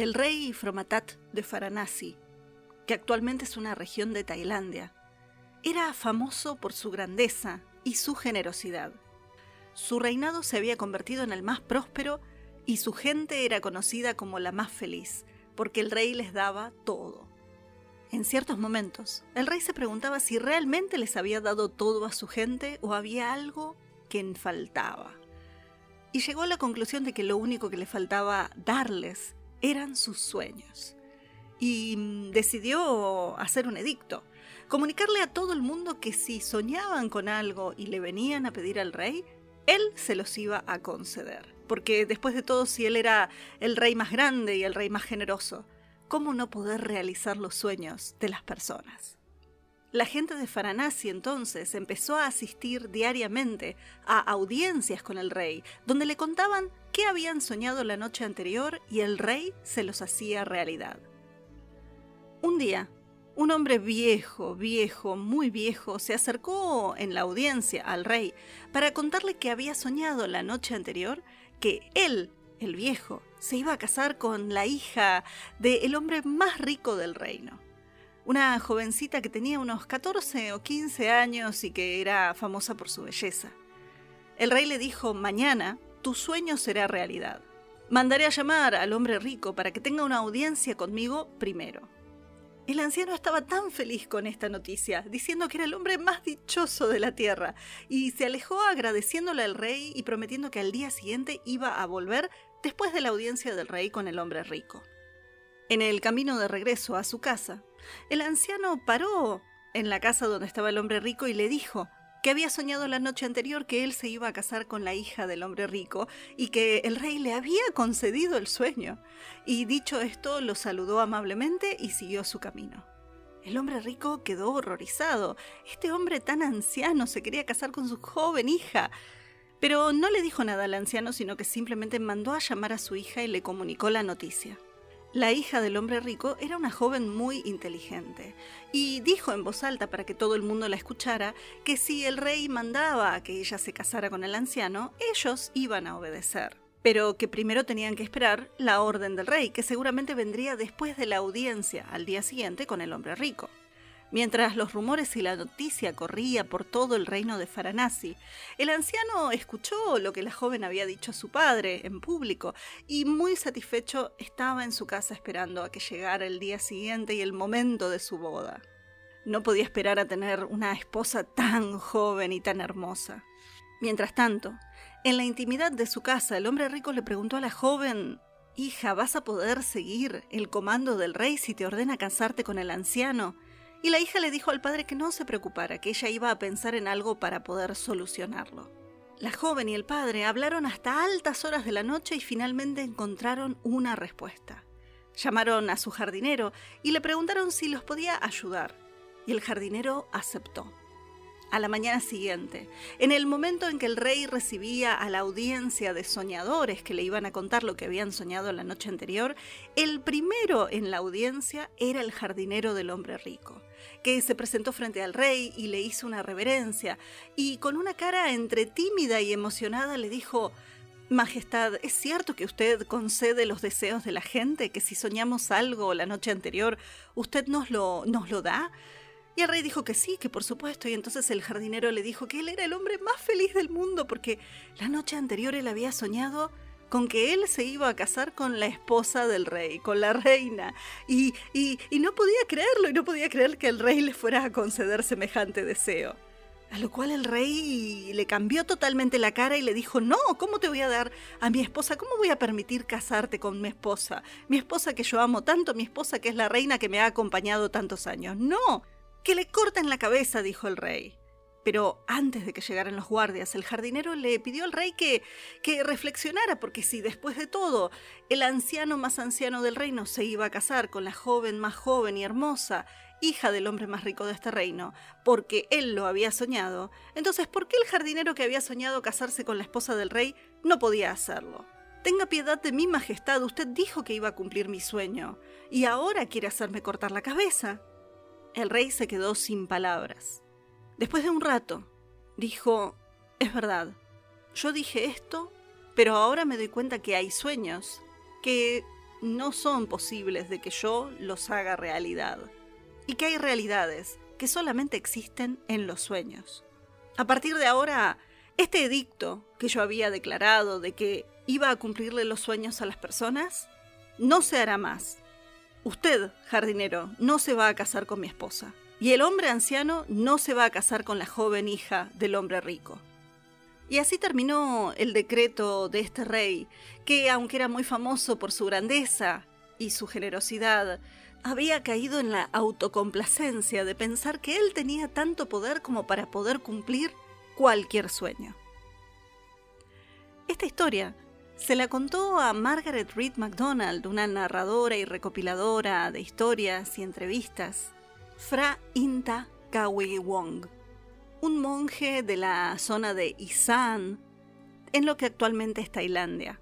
El rey Fromatat de Varanasi, que actualmente es una región de Tailandia, era famoso por su grandeza y su generosidad. Su reinado se había convertido en el más próspero y su gente era conocida como la más feliz, porque el rey les daba todo. En ciertos momentos, el rey se preguntaba si realmente les había dado todo a su gente o había algo que faltaba. Y llegó a la conclusión de que lo único que le faltaba darles eran sus sueños. Y mm, decidió hacer un edicto, comunicarle a todo el mundo que si soñaban con algo y le venían a pedir al rey, él se los iba a conceder. Porque después de todo, si él era el rey más grande y el rey más generoso, ¿cómo no poder realizar los sueños de las personas? La gente de Faranasi entonces empezó a asistir diariamente a audiencias con el rey, donde le contaban qué habían soñado la noche anterior y el rey se los hacía realidad. Un día, un hombre viejo, viejo, muy viejo, se acercó en la audiencia al rey para contarle que había soñado la noche anterior que él, el viejo, se iba a casar con la hija del hombre más rico del reino. Una jovencita que tenía unos 14 o 15 años y que era famosa por su belleza. El rey le dijo, mañana tu sueño será realidad. Mandaré a llamar al hombre rico para que tenga una audiencia conmigo primero. El anciano estaba tan feliz con esta noticia, diciendo que era el hombre más dichoso de la tierra, y se alejó agradeciéndole al rey y prometiendo que al día siguiente iba a volver después de la audiencia del rey con el hombre rico. En el camino de regreso a su casa, el anciano paró en la casa donde estaba el hombre rico y le dijo que había soñado la noche anterior que él se iba a casar con la hija del hombre rico y que el rey le había concedido el sueño. Y dicho esto, lo saludó amablemente y siguió su camino. El hombre rico quedó horrorizado. Este hombre tan anciano se quería casar con su joven hija. Pero no le dijo nada al anciano, sino que simplemente mandó a llamar a su hija y le comunicó la noticia. La hija del hombre rico era una joven muy inteligente y dijo en voz alta para que todo el mundo la escuchara que si el rey mandaba a que ella se casara con el anciano, ellos iban a obedecer, pero que primero tenían que esperar la orden del rey, que seguramente vendría después de la audiencia al día siguiente con el hombre rico. Mientras los rumores y la noticia corría por todo el reino de Faranasi, el anciano escuchó lo que la joven había dicho a su padre en público y muy satisfecho estaba en su casa esperando a que llegara el día siguiente y el momento de su boda. No podía esperar a tener una esposa tan joven y tan hermosa. Mientras tanto, en la intimidad de su casa, el hombre rico le preguntó a la joven Hija, ¿vas a poder seguir el comando del rey si te ordena casarte con el anciano? Y la hija le dijo al padre que no se preocupara, que ella iba a pensar en algo para poder solucionarlo. La joven y el padre hablaron hasta altas horas de la noche y finalmente encontraron una respuesta. Llamaron a su jardinero y le preguntaron si los podía ayudar, y el jardinero aceptó a la mañana siguiente, en el momento en que el rey recibía a la audiencia de soñadores que le iban a contar lo que habían soñado la noche anterior, el primero en la audiencia era el jardinero del hombre rico, que se presentó frente al rey y le hizo una reverencia, y con una cara entre tímida y emocionada le dijo, Majestad, ¿es cierto que usted concede los deseos de la gente, que si soñamos algo la noche anterior, usted nos lo, nos lo da? El rey dijo que sí, que por supuesto, y entonces el jardinero le dijo que él era el hombre más feliz del mundo porque la noche anterior él había soñado con que él se iba a casar con la esposa del rey, con la reina, y, y, y no podía creerlo, y no podía creer que el rey le fuera a conceder semejante deseo. A lo cual el rey le cambió totalmente la cara y le dijo, no, ¿cómo te voy a dar a mi esposa? ¿Cómo voy a permitir casarte con mi esposa? Mi esposa que yo amo tanto, mi esposa que es la reina que me ha acompañado tantos años. No, que le corten la cabeza, dijo el rey. Pero antes de que llegaran los guardias, el jardinero le pidió al rey que, que reflexionara, porque si después de todo el anciano más anciano del reino se iba a casar con la joven más joven y hermosa, hija del hombre más rico de este reino, porque él lo había soñado, entonces ¿por qué el jardinero que había soñado casarse con la esposa del rey no podía hacerlo? Tenga piedad de mi majestad, usted dijo que iba a cumplir mi sueño, y ahora quiere hacerme cortar la cabeza. El rey se quedó sin palabras. Después de un rato, dijo, es verdad, yo dije esto, pero ahora me doy cuenta que hay sueños que no son posibles de que yo los haga realidad, y que hay realidades que solamente existen en los sueños. A partir de ahora, este edicto que yo había declarado de que iba a cumplirle los sueños a las personas, no se hará más. Usted, jardinero, no se va a casar con mi esposa y el hombre anciano no se va a casar con la joven hija del hombre rico. Y así terminó el decreto de este rey, que aunque era muy famoso por su grandeza y su generosidad, había caído en la autocomplacencia de pensar que él tenía tanto poder como para poder cumplir cualquier sueño. Esta historia se la contó a Margaret Reed MacDonald, una narradora y recopiladora de historias y entrevistas, Fra Inta Kawi Wong, un monje de la zona de Isan, en lo que actualmente es Tailandia.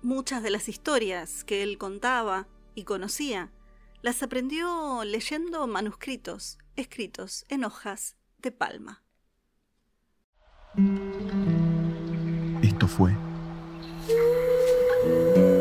Muchas de las historias que él contaba y conocía las aprendió leyendo manuscritos escritos en hojas de palma. Esto fue Thank you.